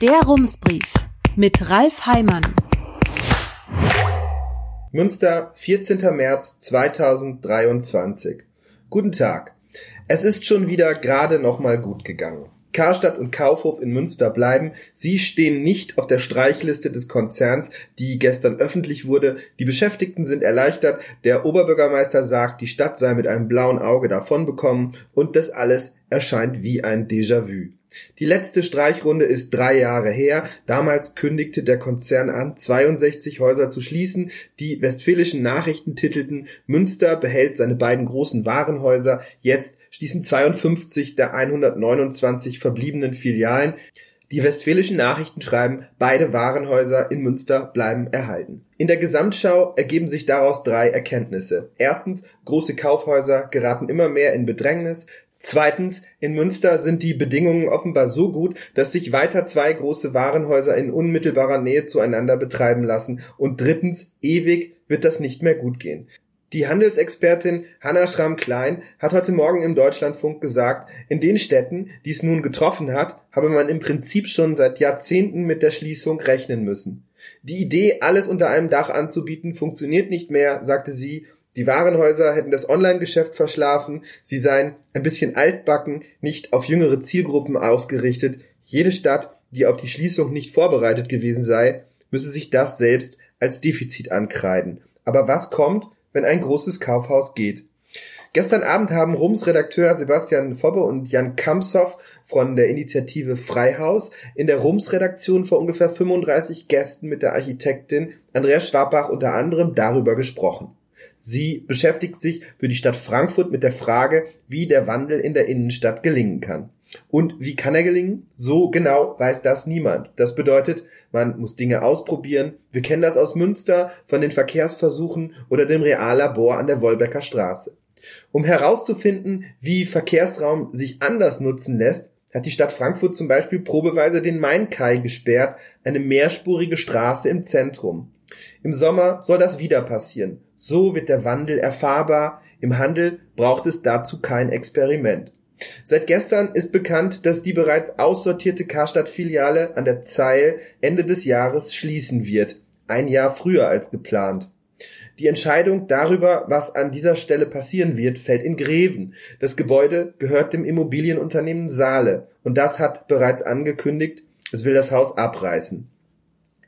Der Rumsbrief mit Ralf Heimann. Münster, 14. März 2023. Guten Tag. Es ist schon wieder gerade noch mal gut gegangen. Karstadt und Kaufhof in Münster bleiben. Sie stehen nicht auf der Streichliste des Konzerns, die gestern öffentlich wurde. Die Beschäftigten sind erleichtert. Der Oberbürgermeister sagt, die Stadt sei mit einem blauen Auge davonbekommen und das alles erscheint wie ein Déjà-vu. Die letzte Streichrunde ist drei Jahre her. Damals kündigte der Konzern an, 62 Häuser zu schließen. Die westfälischen Nachrichten titelten, Münster behält seine beiden großen Warenhäuser. Jetzt schließen 52 der 129 verbliebenen Filialen. Die westfälischen Nachrichten schreiben, beide Warenhäuser in Münster bleiben erhalten. In der Gesamtschau ergeben sich daraus drei Erkenntnisse. Erstens, große Kaufhäuser geraten immer mehr in Bedrängnis. Zweitens, in Münster sind die Bedingungen offenbar so gut, dass sich weiter zwei große Warenhäuser in unmittelbarer Nähe zueinander betreiben lassen. Und drittens, ewig wird das nicht mehr gut gehen. Die Handelsexpertin Hanna Schramm-Klein hat heute Morgen im Deutschlandfunk gesagt, in den Städten, die es nun getroffen hat, habe man im Prinzip schon seit Jahrzehnten mit der Schließung rechnen müssen. Die Idee, alles unter einem Dach anzubieten, funktioniert nicht mehr, sagte sie die Warenhäuser hätten das Online-Geschäft verschlafen, sie seien ein bisschen altbacken, nicht auf jüngere Zielgruppen ausgerichtet. Jede Stadt, die auf die Schließung nicht vorbereitet gewesen sei, müsse sich das selbst als Defizit ankreiden. Aber was kommt, wenn ein großes Kaufhaus geht? Gestern Abend haben Rums Redakteur Sebastian Fobbe und Jan Kamsow von der Initiative Freihaus in der Rums Redaktion vor ungefähr 35 Gästen mit der Architektin Andrea Schwabach unter anderem darüber gesprochen. Sie beschäftigt sich für die Stadt Frankfurt mit der Frage, wie der Wandel in der Innenstadt gelingen kann. Und wie kann er gelingen? So genau weiß das niemand. Das bedeutet, man muss Dinge ausprobieren. Wir kennen das aus Münster von den Verkehrsversuchen oder dem Reallabor an der Wolbecker Straße. Um herauszufinden, wie Verkehrsraum sich anders nutzen lässt, hat die Stadt Frankfurt zum Beispiel probeweise den Mainkai gesperrt, eine mehrspurige Straße im Zentrum. Im Sommer soll das wieder passieren. So wird der Wandel erfahrbar. Im Handel braucht es dazu kein Experiment. Seit gestern ist bekannt, dass die bereits aussortierte Karstadt-Filiale an der Zeil Ende des Jahres schließen wird. Ein Jahr früher als geplant. Die Entscheidung darüber, was an dieser Stelle passieren wird, fällt in Greven. Das Gebäude gehört dem Immobilienunternehmen Saale und das hat bereits angekündigt, es will das Haus abreißen.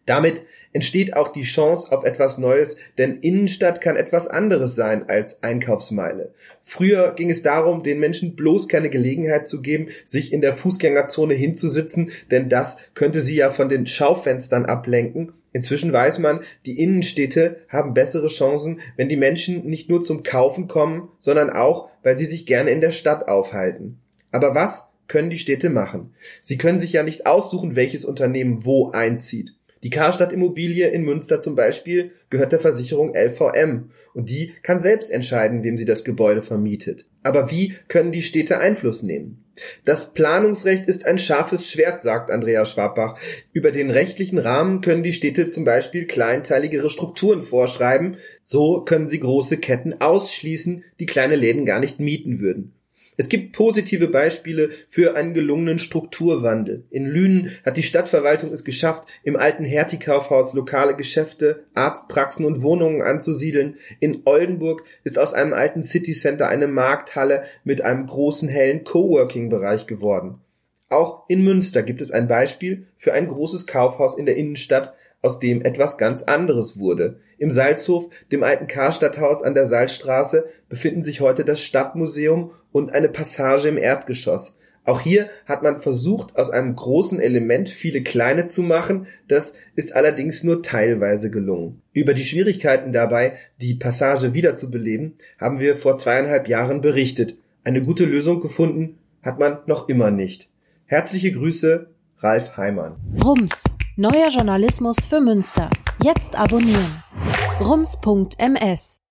Damit entsteht auch die Chance auf etwas Neues, denn Innenstadt kann etwas anderes sein als Einkaufsmeile. Früher ging es darum, den Menschen bloß keine Gelegenheit zu geben, sich in der Fußgängerzone hinzusitzen, denn das könnte sie ja von den Schaufenstern ablenken. Inzwischen weiß man, die Innenstädte haben bessere Chancen, wenn die Menschen nicht nur zum Kaufen kommen, sondern auch, weil sie sich gerne in der Stadt aufhalten. Aber was können die Städte machen? Sie können sich ja nicht aussuchen, welches Unternehmen wo einzieht. Die Karstadt Immobilie in Münster zum Beispiel gehört der Versicherung LVM und die kann selbst entscheiden, wem sie das Gebäude vermietet. Aber wie können die Städte Einfluss nehmen? Das Planungsrecht ist ein scharfes Schwert, sagt Andrea Schwabbach. Über den rechtlichen Rahmen können die Städte zum Beispiel kleinteiligere Strukturen vorschreiben. So können sie große Ketten ausschließen, die kleine Läden gar nicht mieten würden. Es gibt positive Beispiele für einen gelungenen Strukturwandel. In Lünen hat die Stadtverwaltung es geschafft, im alten Hertie-Kaufhaus lokale Geschäfte, Arztpraxen und Wohnungen anzusiedeln. In Oldenburg ist aus einem alten Citycenter eine Markthalle mit einem großen hellen Coworking-Bereich geworden. Auch in Münster gibt es ein Beispiel für ein großes Kaufhaus in der Innenstadt, aus dem etwas ganz anderes wurde. Im Salzhof, dem alten Karstadthaus an der Salzstraße, befinden sich heute das Stadtmuseum und eine Passage im Erdgeschoss. Auch hier hat man versucht, aus einem großen Element viele kleine zu machen, das ist allerdings nur teilweise gelungen. Über die Schwierigkeiten dabei, die Passage wiederzubeleben, haben wir vor zweieinhalb Jahren berichtet. Eine gute Lösung gefunden hat man noch immer nicht. Herzliche Grüße, Ralf Heimann. Rums, neuer Journalismus für Münster. Jetzt abonnieren. rums.ms